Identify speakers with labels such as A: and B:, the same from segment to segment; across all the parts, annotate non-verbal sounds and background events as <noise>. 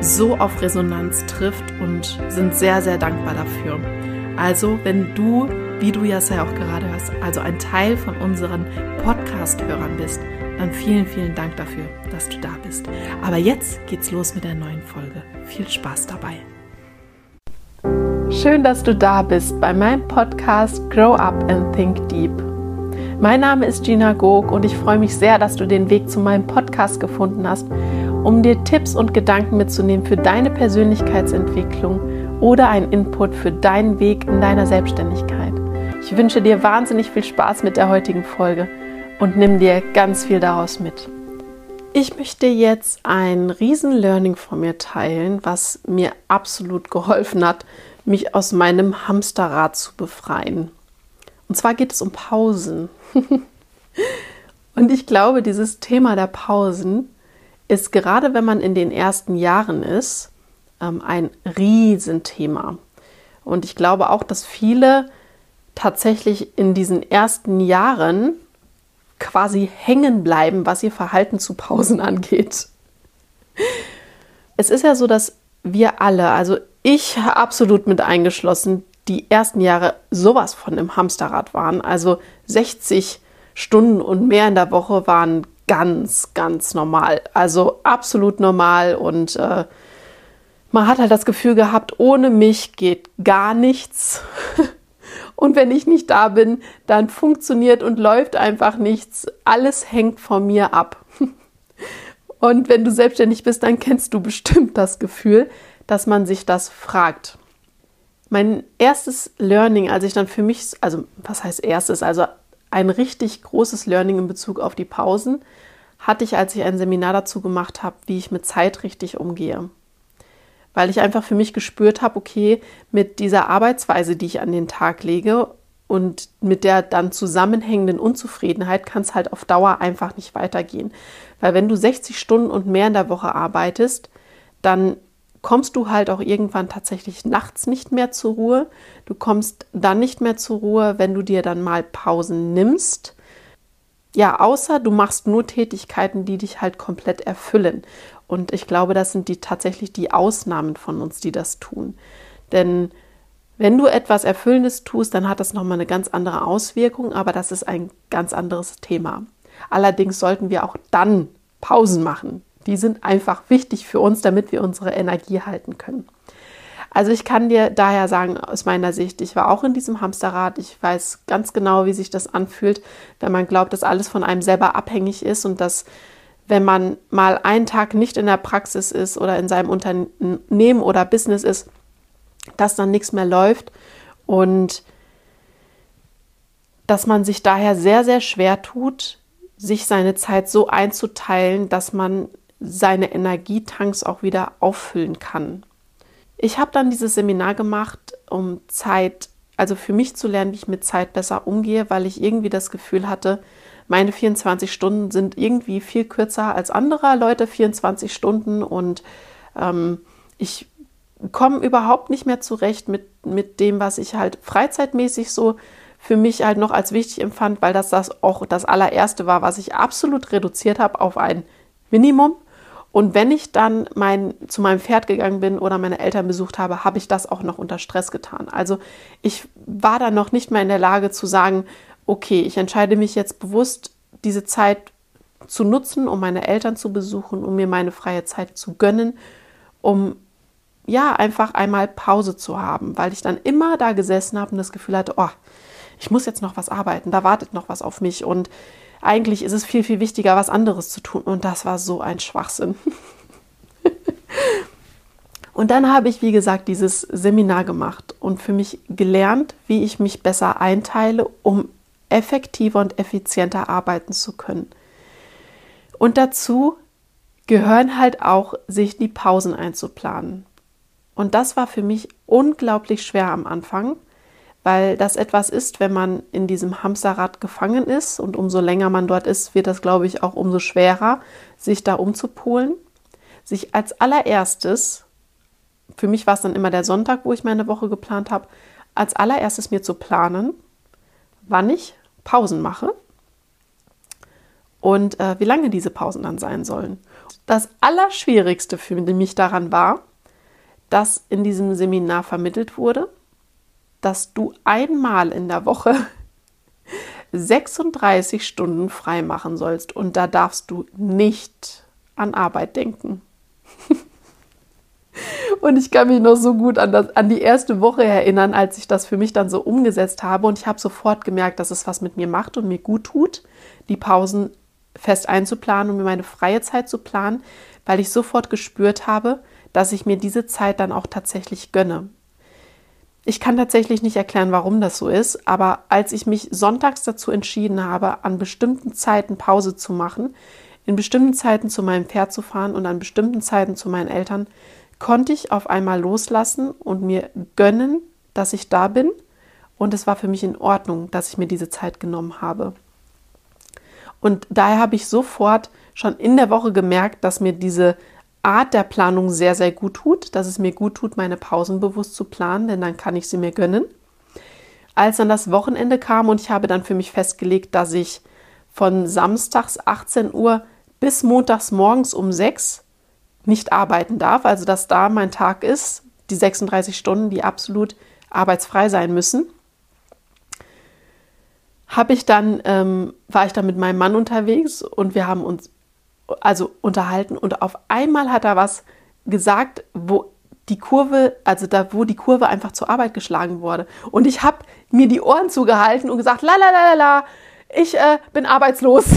A: so auf Resonanz trifft und sind sehr, sehr dankbar dafür. Also, wenn du, wie du ja auch gerade hörst, also ein Teil von unseren Podcast-Hörern bist, dann vielen, vielen Dank dafür, dass du da bist. Aber jetzt geht's los mit der neuen Folge. Viel Spaß dabei. Schön, dass du da bist bei meinem Podcast Grow Up and Think Deep. Mein Name ist Gina Gog und ich freue mich sehr, dass du den Weg zu meinem Podcast gefunden hast, um dir Tipps und Gedanken mitzunehmen für deine Persönlichkeitsentwicklung oder einen Input für deinen Weg in deiner Selbstständigkeit. Ich wünsche dir wahnsinnig viel Spaß mit der heutigen Folge und nimm dir ganz viel daraus mit. Ich möchte jetzt ein Riesen-Learning von mir teilen, was mir absolut geholfen hat, mich aus meinem Hamsterrad zu befreien. Und zwar geht es um Pausen. <laughs> und ich glaube, dieses Thema der Pausen ist gerade, wenn man in den ersten Jahren ist, ähm, ein Riesenthema. Und ich glaube auch, dass viele tatsächlich in diesen ersten Jahren quasi hängen bleiben, was ihr Verhalten zu Pausen <laughs> angeht. Es ist ja so, dass wir alle, also ich absolut mit eingeschlossen, die ersten Jahre sowas von im Hamsterrad waren. Also 60 Stunden und mehr in der Woche waren ganz, ganz normal. Also absolut normal und äh, man hat halt das Gefühl gehabt, ohne mich geht gar nichts. <laughs> Und wenn ich nicht da bin, dann funktioniert und läuft einfach nichts. Alles hängt von mir ab. <laughs> Und wenn du selbstständig bist, dann kennst du bestimmt das Gefühl, dass man sich das fragt. Mein erstes Learning, als ich dann für mich, also was heißt erstes, also ein richtig großes Learning in Bezug auf die Pausen, hatte ich, als ich ein Seminar dazu gemacht habe, wie ich mit Zeit richtig umgehe. Weil ich einfach für mich gespürt habe, okay, mit dieser Arbeitsweise, die ich an den Tag lege und mit der dann zusammenhängenden Unzufriedenheit kann es halt auf Dauer einfach nicht weitergehen. Weil wenn du 60 Stunden und mehr in der Woche arbeitest, dann kommst du halt auch irgendwann tatsächlich nachts nicht mehr zur Ruhe. Du kommst dann nicht mehr zur Ruhe, wenn du dir dann mal Pausen nimmst. Ja, außer du machst nur Tätigkeiten, die dich halt komplett erfüllen. Und ich glaube, das sind die tatsächlich die Ausnahmen von uns, die das tun. Denn wenn du etwas Erfüllendes tust, dann hat das nochmal eine ganz andere Auswirkung, aber das ist ein ganz anderes Thema. Allerdings sollten wir auch dann Pausen machen. Die sind einfach wichtig für uns, damit wir unsere Energie halten können. Also ich kann dir daher sagen, aus meiner Sicht, ich war auch in diesem Hamsterrad. Ich weiß ganz genau, wie sich das anfühlt, wenn man glaubt, dass alles von einem selber abhängig ist und dass wenn man mal einen Tag nicht in der Praxis ist oder in seinem Unternehmen oder Business ist, dass dann nichts mehr läuft und dass man sich daher sehr, sehr schwer tut, sich seine Zeit so einzuteilen, dass man seine Energietanks auch wieder auffüllen kann. Ich habe dann dieses Seminar gemacht, um Zeit, also für mich zu lernen, wie ich mit Zeit besser umgehe, weil ich irgendwie das Gefühl hatte, meine 24 Stunden sind irgendwie viel kürzer als anderer Leute 24 Stunden und ähm, ich komme überhaupt nicht mehr zurecht mit, mit dem, was ich halt freizeitmäßig so für mich halt noch als wichtig empfand, weil das, das auch das allererste war, was ich absolut reduziert habe auf ein Minimum. Und wenn ich dann mein, zu meinem Pferd gegangen bin oder meine Eltern besucht habe, habe ich das auch noch unter Stress getan. Also ich war dann noch nicht mehr in der Lage zu sagen, okay, ich entscheide mich jetzt bewusst, diese Zeit zu nutzen, um meine Eltern zu besuchen, um mir meine freie Zeit zu gönnen, um ja, einfach einmal Pause zu haben, weil ich dann immer da gesessen habe und das Gefühl hatte, oh, ich muss jetzt noch was arbeiten, da wartet noch was auf mich und eigentlich ist es viel, viel wichtiger, was anderes zu tun. Und das war so ein Schwachsinn. <laughs> und dann habe ich, wie gesagt, dieses Seminar gemacht und für mich gelernt, wie ich mich besser einteile, um effektiver und effizienter arbeiten zu können. Und dazu gehören halt auch, sich die Pausen einzuplanen. Und das war für mich unglaublich schwer am Anfang, weil das etwas ist, wenn man in diesem Hamsterrad gefangen ist und umso länger man dort ist, wird das, glaube ich, auch umso schwerer, sich da umzupolen. Sich als allererstes, für mich war es dann immer der Sonntag, wo ich meine Woche geplant habe, als allererstes mir zu planen, wann ich Pausen mache und äh, wie lange diese Pausen dann sein sollen. Das Allerschwierigste für mich daran war, dass in diesem Seminar vermittelt wurde, dass du einmal in der Woche <laughs> 36 Stunden frei machen sollst und da darfst du nicht an Arbeit denken. <laughs> Und ich kann mich noch so gut an, das, an die erste Woche erinnern, als ich das für mich dann so umgesetzt habe. Und ich habe sofort gemerkt, dass es was mit mir macht und mir gut tut, die Pausen fest einzuplanen und mir meine freie Zeit zu planen, weil ich sofort gespürt habe, dass ich mir diese Zeit dann auch tatsächlich gönne. Ich kann tatsächlich nicht erklären, warum das so ist, aber als ich mich sonntags dazu entschieden habe, an bestimmten Zeiten Pause zu machen, in bestimmten Zeiten zu meinem Pferd zu fahren und an bestimmten Zeiten zu meinen Eltern, konnte ich auf einmal loslassen und mir gönnen, dass ich da bin. Und es war für mich in Ordnung, dass ich mir diese Zeit genommen habe. Und daher habe ich sofort schon in der Woche gemerkt, dass mir diese Art der Planung sehr, sehr gut tut, dass es mir gut tut, meine Pausen bewusst zu planen, denn dann kann ich sie mir gönnen. Als dann das Wochenende kam und ich habe dann für mich festgelegt, dass ich von samstags 18 Uhr bis montags morgens um 6 nicht arbeiten darf, also dass da mein Tag ist, die 36 Stunden, die absolut arbeitsfrei sein müssen, habe ich dann ähm, war ich dann mit meinem Mann unterwegs und wir haben uns also unterhalten und auf einmal hat er was gesagt, wo die Kurve, also da, wo die Kurve einfach zur Arbeit geschlagen wurde. Und ich habe mir die Ohren zugehalten und gesagt, la la la la la, ich äh, bin arbeitslos. <laughs>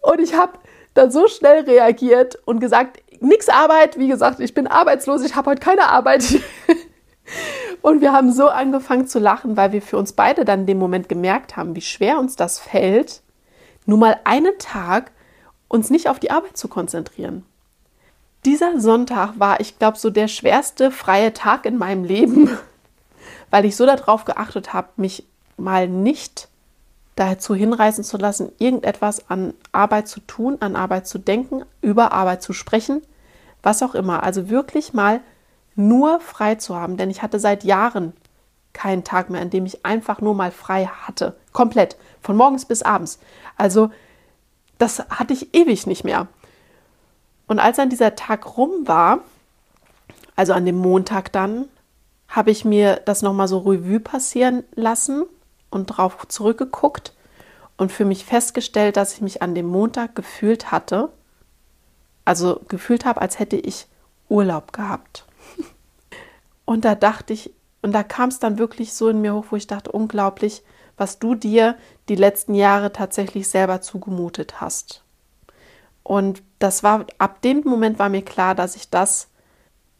A: und ich habe dann so schnell reagiert und gesagt, nix Arbeit, wie gesagt, ich bin arbeitslos, ich habe heute keine Arbeit. <laughs> und wir haben so angefangen zu lachen, weil wir für uns beide dann in dem Moment gemerkt haben, wie schwer uns das fällt, nur mal einen Tag uns nicht auf die Arbeit zu konzentrieren. Dieser Sonntag war, ich glaube, so der schwerste freie Tag in meinem Leben, <laughs> weil ich so darauf geachtet habe, mich mal nicht dazu hinreißen zu lassen, irgendetwas an Arbeit zu tun, an Arbeit zu denken, über Arbeit zu sprechen, was auch immer. Also wirklich mal nur frei zu haben, denn ich hatte seit Jahren keinen Tag mehr, an dem ich einfach nur mal frei hatte. Komplett. Von morgens bis abends. Also, das hatte ich ewig nicht mehr. Und als dann dieser Tag rum war, also an dem Montag dann, habe ich mir das nochmal so Revue passieren lassen und drauf zurückgeguckt und für mich festgestellt, dass ich mich an dem Montag gefühlt hatte, also gefühlt habe, als hätte ich Urlaub gehabt. <laughs> Und da dachte ich, und da kam es dann wirklich so in mir hoch, wo ich dachte, unglaublich, was du dir die letzten Jahre tatsächlich selber zugemutet hast. Und das war, ab dem Moment war mir klar, dass ich das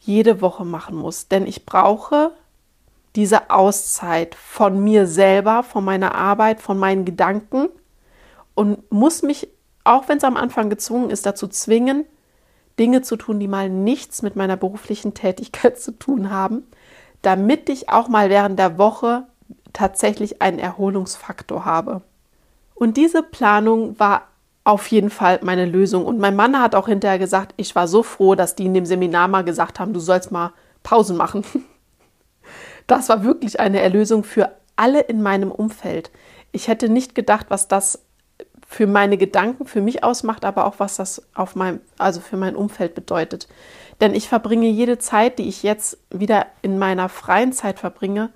A: jede Woche machen muss. Denn ich brauche diese Auszeit von mir selber, von meiner Arbeit, von meinen Gedanken und muss mich, auch wenn es am Anfang gezwungen ist, dazu zwingen, Dinge zu tun, die mal nichts mit meiner beruflichen Tätigkeit <laughs> zu tun haben, damit ich auch mal während der Woche tatsächlich einen Erholungsfaktor habe. Und diese Planung war auf jeden Fall meine Lösung. Und mein Mann hat auch hinterher gesagt, ich war so froh, dass die in dem Seminar mal gesagt haben, du sollst mal Pausen machen. <laughs> Das war wirklich eine Erlösung für alle in meinem Umfeld. Ich hätte nicht gedacht, was das für meine Gedanken, für mich ausmacht, aber auch was das auf meinem, also für mein Umfeld bedeutet. Denn ich verbringe jede Zeit, die ich jetzt wieder in meiner freien Zeit verbringe,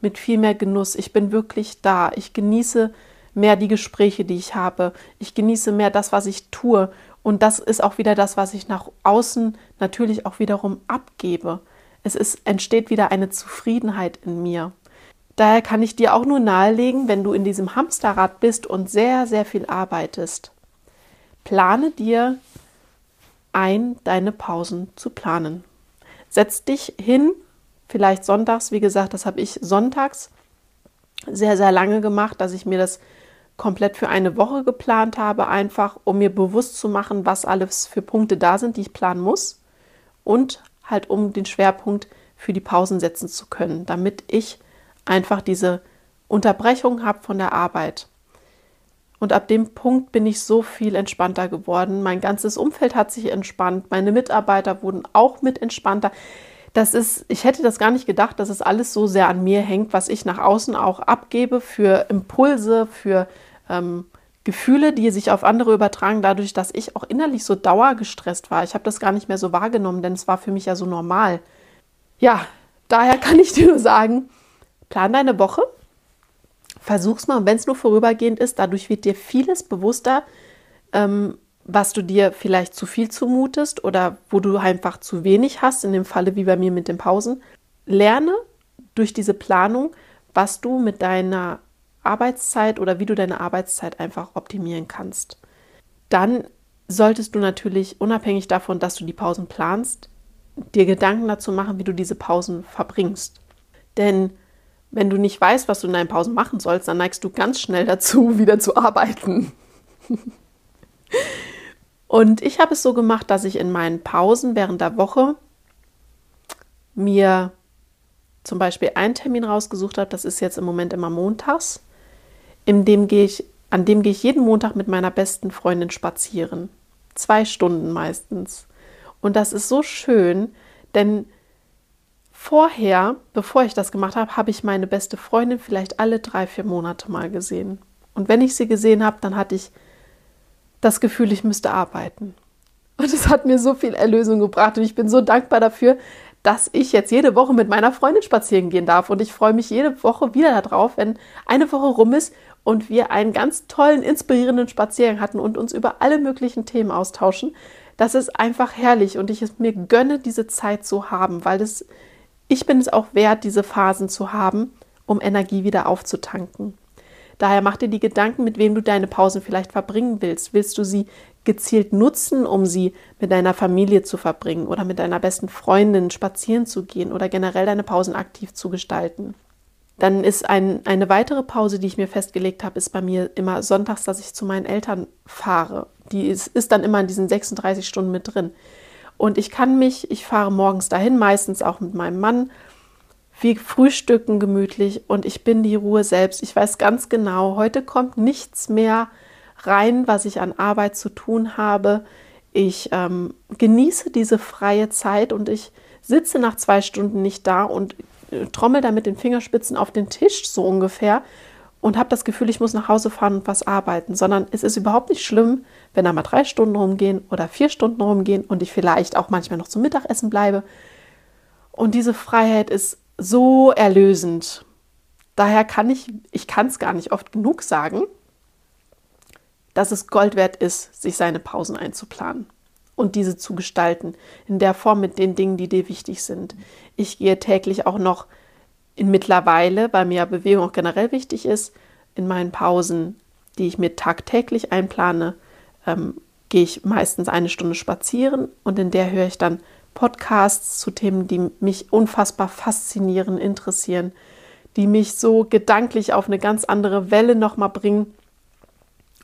A: mit viel mehr Genuss. Ich bin wirklich da. Ich genieße mehr die Gespräche, die ich habe. Ich genieße mehr das, was ich tue. Und das ist auch wieder das, was ich nach außen natürlich auch wiederum abgebe. Es ist, entsteht wieder eine Zufriedenheit in mir. Daher kann ich dir auch nur nahelegen, wenn du in diesem Hamsterrad bist und sehr, sehr viel arbeitest, plane dir ein, deine Pausen zu planen. Setz dich hin, vielleicht sonntags, wie gesagt, das habe ich sonntags sehr, sehr lange gemacht, dass ich mir das komplett für eine Woche geplant habe, einfach um mir bewusst zu machen, was alles für Punkte da sind, die ich planen muss und halt um den Schwerpunkt für die Pausen setzen zu können, damit ich einfach diese Unterbrechung habe von der Arbeit. Und ab dem Punkt bin ich so viel entspannter geworden. Mein ganzes Umfeld hat sich entspannt. Meine Mitarbeiter wurden auch mit entspannter. Das ist, ich hätte das gar nicht gedacht, dass es alles so sehr an mir hängt, was ich nach außen auch abgebe für Impulse, für ähm, Gefühle, die sich auf andere übertragen, dadurch, dass ich auch innerlich so dauergestresst war. Ich habe das gar nicht mehr so wahrgenommen, denn es war für mich ja so normal. Ja, daher kann ich dir <laughs> nur sagen, plan deine Woche, versuch's mal, wenn es nur vorübergehend ist, dadurch wird dir vieles bewusster, ähm, was du dir vielleicht zu viel zumutest oder wo du einfach zu wenig hast, in dem Falle wie bei mir mit den Pausen. Lerne durch diese Planung, was du mit deiner Arbeitszeit oder wie du deine Arbeitszeit einfach optimieren kannst. Dann solltest du natürlich, unabhängig davon, dass du die Pausen planst, dir Gedanken dazu machen, wie du diese Pausen verbringst. Denn wenn du nicht weißt, was du in deinen Pausen machen sollst, dann neigst du ganz schnell dazu, <laughs> wieder zu arbeiten. Und ich habe es so gemacht, dass ich in meinen Pausen während der Woche mir zum Beispiel einen Termin rausgesucht habe, das ist jetzt im Moment immer montags in dem gehe ich, an dem gehe ich jeden Montag mit meiner besten Freundin spazieren. Zwei Stunden meistens. Und das ist so schön, denn vorher, bevor ich das gemacht habe, habe ich meine beste Freundin vielleicht alle drei, vier Monate mal gesehen. Und wenn ich sie gesehen habe, dann hatte ich das Gefühl, ich müsste arbeiten. Und es hat mir so viel Erlösung gebracht und ich bin so dankbar dafür, dass ich jetzt jede Woche mit meiner Freundin spazieren gehen darf. Und ich freue mich jede Woche wieder darauf, wenn eine Woche rum ist und wir einen ganz tollen, inspirierenden Spaziergang hatten und uns über alle möglichen Themen austauschen. Das ist einfach herrlich und ich es mir gönne, diese Zeit zu haben, weil das, ich bin es auch wert, diese Phasen zu haben, um Energie wieder aufzutanken. Daher mach dir die Gedanken, mit wem du deine Pausen vielleicht verbringen willst. Willst du sie gezielt nutzen, um sie mit deiner Familie zu verbringen oder mit deiner besten Freundin spazieren zu gehen oder generell deine Pausen aktiv zu gestalten? Dann ist ein, eine weitere Pause, die ich mir festgelegt habe, ist bei mir immer sonntags, dass ich zu meinen Eltern fahre. Die ist, ist dann immer in diesen 36 Stunden mit drin. Und ich kann mich, ich fahre morgens dahin, meistens auch mit meinem Mann. Wir frühstücken gemütlich und ich bin die Ruhe selbst. Ich weiß ganz genau, heute kommt nichts mehr rein, was ich an Arbeit zu tun habe. Ich ähm, genieße diese freie Zeit und ich sitze nach zwei Stunden nicht da und trommel da mit den Fingerspitzen auf den Tisch so ungefähr und habe das Gefühl, ich muss nach Hause fahren und was arbeiten, sondern es ist überhaupt nicht schlimm, wenn da mal drei Stunden rumgehen oder vier Stunden rumgehen und ich vielleicht auch manchmal noch zum Mittagessen bleibe. Und diese Freiheit ist so erlösend. Daher kann ich, ich kann es gar nicht oft genug sagen, dass es Gold wert ist, sich seine Pausen einzuplanen und diese zu gestalten, in der Form mit den Dingen, die dir wichtig sind. Ich gehe täglich auch noch in mittlerweile, weil mir Bewegung auch generell wichtig ist, in meinen Pausen, die ich mir tagtäglich einplane, ähm, gehe ich meistens eine Stunde spazieren und in der höre ich dann Podcasts zu Themen, die mich unfassbar faszinieren, interessieren, die mich so gedanklich auf eine ganz andere Welle nochmal bringen.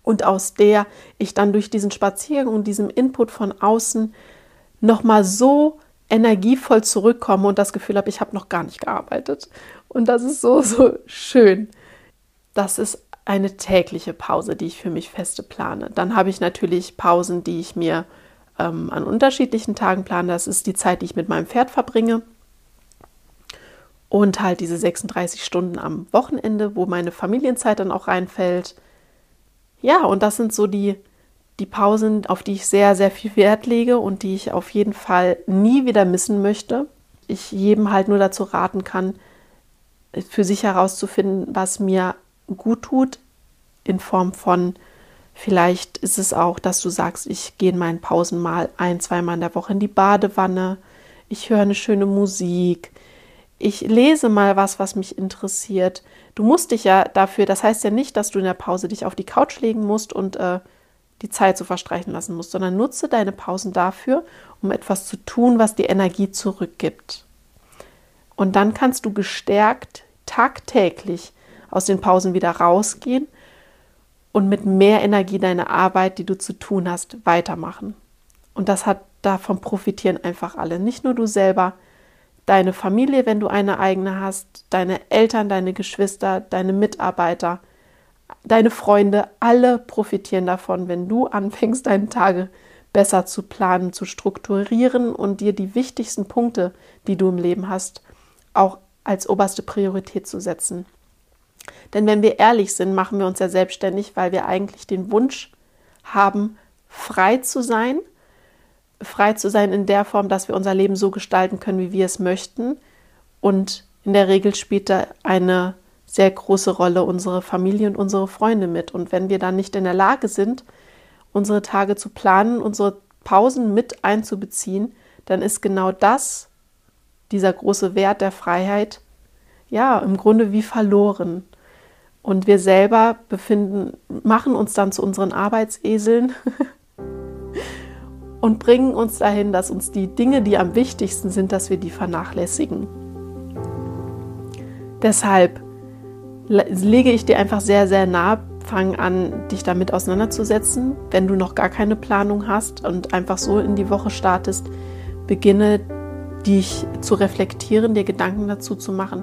A: Und aus der ich dann durch diesen Spaziergang und diesem Input von außen nochmal so energievoll zurückkomme und das Gefühl habe, ich habe noch gar nicht gearbeitet. Und das ist so, so schön. Das ist eine tägliche Pause, die ich für mich feste plane. Dann habe ich natürlich Pausen, die ich mir ähm, an unterschiedlichen Tagen plane. Das ist die Zeit, die ich mit meinem Pferd verbringe. Und halt diese 36 Stunden am Wochenende, wo meine Familienzeit dann auch reinfällt ja, und das sind so die, die Pausen, auf die ich sehr, sehr viel Wert lege und die ich auf jeden Fall nie wieder missen möchte. Ich jedem halt nur dazu raten kann, für sich herauszufinden, was mir gut tut, in Form von Vielleicht ist es auch, dass du sagst, ich gehe in meinen Pausen mal ein, zweimal in der Woche in die Badewanne, ich höre eine schöne Musik, ich lese mal was, was mich interessiert. Du musst dich ja dafür, das heißt ja nicht, dass du in der Pause dich auf die Couch legen musst und äh, die Zeit so verstreichen lassen musst, sondern nutze deine Pausen dafür, um etwas zu tun, was dir Energie zurückgibt. Und dann kannst du gestärkt tagtäglich aus den Pausen wieder rausgehen und mit mehr Energie deine Arbeit, die du zu tun hast, weitermachen. Und das hat davon profitieren einfach alle, nicht nur du selber, deine Familie, wenn du eine eigene hast, deine Eltern, deine Geschwister, deine Mitarbeiter, deine Freunde, alle profitieren davon, wenn du anfängst, deine Tage besser zu planen, zu strukturieren und dir die wichtigsten Punkte, die du im Leben hast, auch als oberste Priorität zu setzen. Denn wenn wir ehrlich sind, machen wir uns ja selbstständig, weil wir eigentlich den Wunsch haben, frei zu sein frei zu sein in der Form, dass wir unser Leben so gestalten können, wie wir es möchten. Und in der Regel spielt da eine sehr große Rolle unsere Familie und unsere Freunde mit. Und wenn wir dann nicht in der Lage sind, unsere Tage zu planen, unsere Pausen mit einzubeziehen, dann ist genau das, dieser große Wert der Freiheit, ja, im Grunde wie verloren. Und wir selber befinden, machen uns dann zu unseren Arbeitseseln <laughs> und bringen uns dahin, dass uns die Dinge, die am wichtigsten sind, dass wir die vernachlässigen. Deshalb lege ich dir einfach sehr, sehr nah, fang an, dich damit auseinanderzusetzen. Wenn du noch gar keine Planung hast und einfach so in die Woche startest, beginne dich zu reflektieren, dir Gedanken dazu zu machen,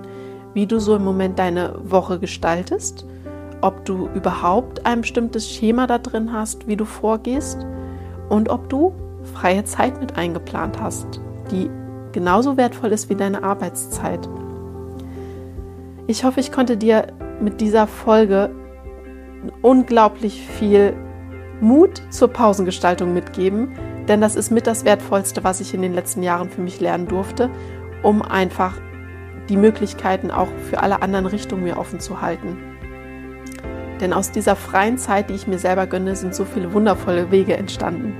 A: wie du so im Moment deine Woche gestaltest, ob du überhaupt ein bestimmtes Schema da drin hast, wie du vorgehst und ob du freie Zeit mit eingeplant hast, die genauso wertvoll ist wie deine Arbeitszeit. Ich hoffe, ich konnte dir mit dieser Folge unglaublich viel Mut zur Pausengestaltung mitgeben, denn das ist mit das Wertvollste, was ich in den letzten Jahren für mich lernen durfte, um einfach die Möglichkeiten auch für alle anderen Richtungen mir offen zu halten. Denn aus dieser freien Zeit, die ich mir selber gönne, sind so viele wundervolle Wege entstanden.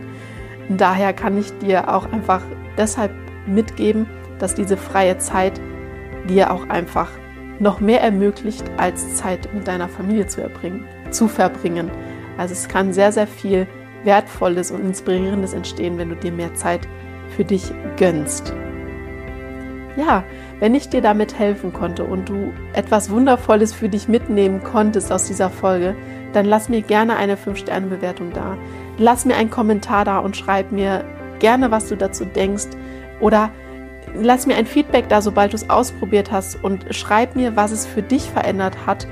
A: Daher kann ich dir auch einfach deshalb mitgeben, dass diese freie Zeit dir auch einfach noch mehr ermöglicht, als Zeit mit deiner Familie zu, erbringen, zu verbringen. Also es kann sehr, sehr viel Wertvolles und Inspirierendes entstehen, wenn du dir mehr Zeit für dich gönnst. Ja, wenn ich dir damit helfen konnte und du etwas Wundervolles für dich mitnehmen konntest aus dieser Folge, dann lass mir gerne eine 5-Sterne-Bewertung da. Lass mir einen Kommentar da und schreib mir gerne, was du dazu denkst. Oder lass mir ein Feedback da, sobald du es ausprobiert hast und schreib mir, was es für dich verändert hat.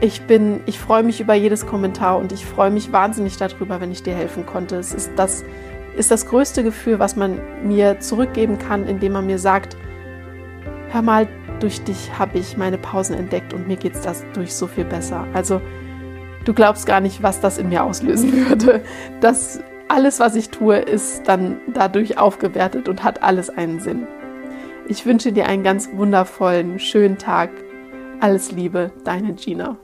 A: Ich bin, ich freue mich über jedes Kommentar und ich freue mich wahnsinnig darüber, wenn ich dir helfen konnte. Es ist das, ist das größte Gefühl, was man mir zurückgeben kann, indem man mir sagt, hör mal, durch dich habe ich meine Pausen entdeckt und mir geht es dadurch so viel besser. Also Du glaubst gar nicht, was das in mir auslösen <laughs> würde. Das alles, was ich tue, ist dann dadurch aufgewertet und hat alles einen Sinn. Ich wünsche dir einen ganz wundervollen, schönen Tag. Alles Liebe, deine Gina.